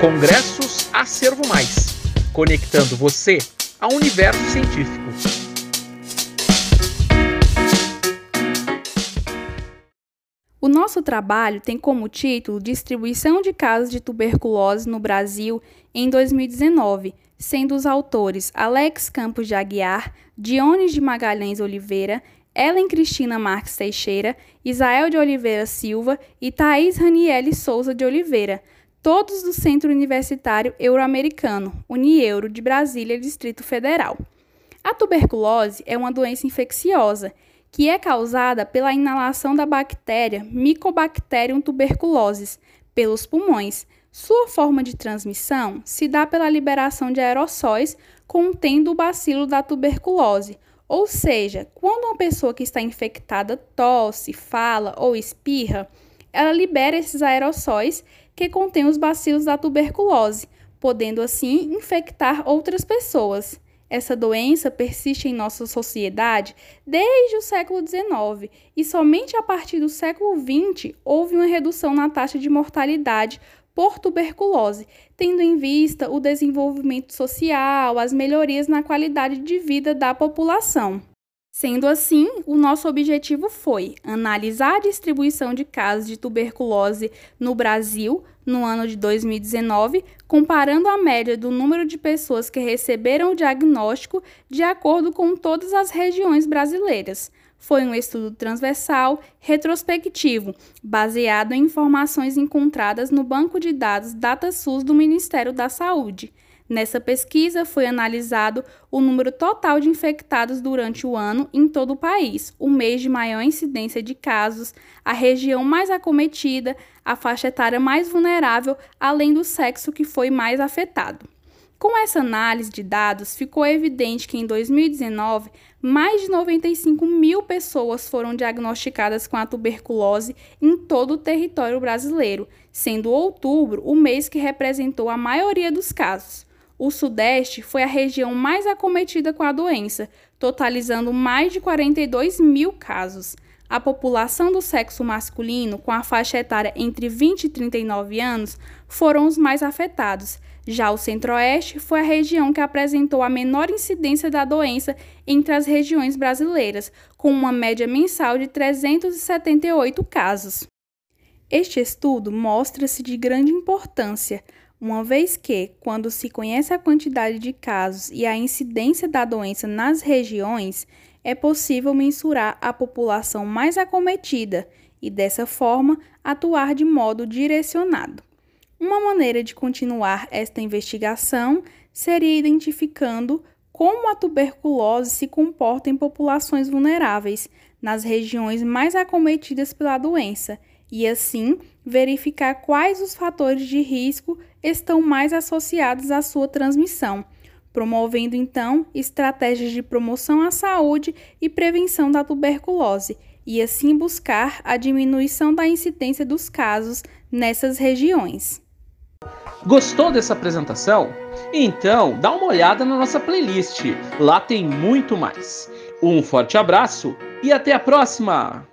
Congressos Acervo Mais, conectando você ao universo científico. O nosso trabalho tem como título Distribuição de casos de tuberculose no Brasil em 2019, sendo os autores Alex Campos de Aguiar, Dionis de Magalhães Oliveira, Ellen Cristina Marques Teixeira, Isael de Oliveira Silva e Thaís Raniele Souza de Oliveira todos do Centro Universitário Euro-Americano, Unieuro, de Brasília, Distrito Federal. A tuberculose é uma doença infecciosa que é causada pela inalação da bactéria Mycobacterium tuberculosis pelos pulmões. Sua forma de transmissão se dá pela liberação de aerossóis contendo o bacilo da tuberculose, ou seja, quando uma pessoa que está infectada tosse, fala ou espirra, ela libera esses aerossóis que contêm os bacilos da tuberculose, podendo assim infectar outras pessoas. Essa doença persiste em nossa sociedade desde o século XIX e somente a partir do século XX houve uma redução na taxa de mortalidade por tuberculose, tendo em vista o desenvolvimento social, as melhorias na qualidade de vida da população. Sendo assim, o nosso objetivo foi analisar a distribuição de casos de tuberculose no Brasil no ano de 2019, comparando a média do número de pessoas que receberam o diagnóstico de acordo com todas as regiões brasileiras. Foi um estudo transversal, retrospectivo, baseado em informações encontradas no banco de dados DataSUS do Ministério da Saúde. Nessa pesquisa foi analisado o número total de infectados durante o ano em todo o país, o mês de maior incidência de casos, a região mais acometida, a faixa etária mais vulnerável, além do sexo que foi mais afetado. Com essa análise de dados, ficou evidente que em 2019, mais de 95 mil pessoas foram diagnosticadas com a tuberculose em todo o território brasileiro, sendo outubro o mês que representou a maioria dos casos. O Sudeste foi a região mais acometida com a doença, totalizando mais de 42 mil casos. A população do sexo masculino, com a faixa etária entre 20 e 39 anos, foram os mais afetados. Já o Centro-Oeste foi a região que apresentou a menor incidência da doença entre as regiões brasileiras, com uma média mensal de 378 casos. Este estudo mostra-se de grande importância uma vez que, quando se conhece a quantidade de casos e a incidência da doença nas regiões, é possível mensurar a população mais acometida e, dessa forma, atuar de modo direcionado. Uma maneira de continuar esta investigação seria identificando como a tuberculose se comporta em populações vulneráveis nas regiões mais acometidas pela doença e, assim, verificar quais os fatores de risco estão mais associados à sua transmissão, promovendo então estratégias de promoção à saúde e prevenção da tuberculose, e assim buscar a diminuição da incidência dos casos nessas regiões. Gostou dessa apresentação? Então, dá uma olhada na nossa playlist. Lá tem muito mais. Um forte abraço e até a próxima!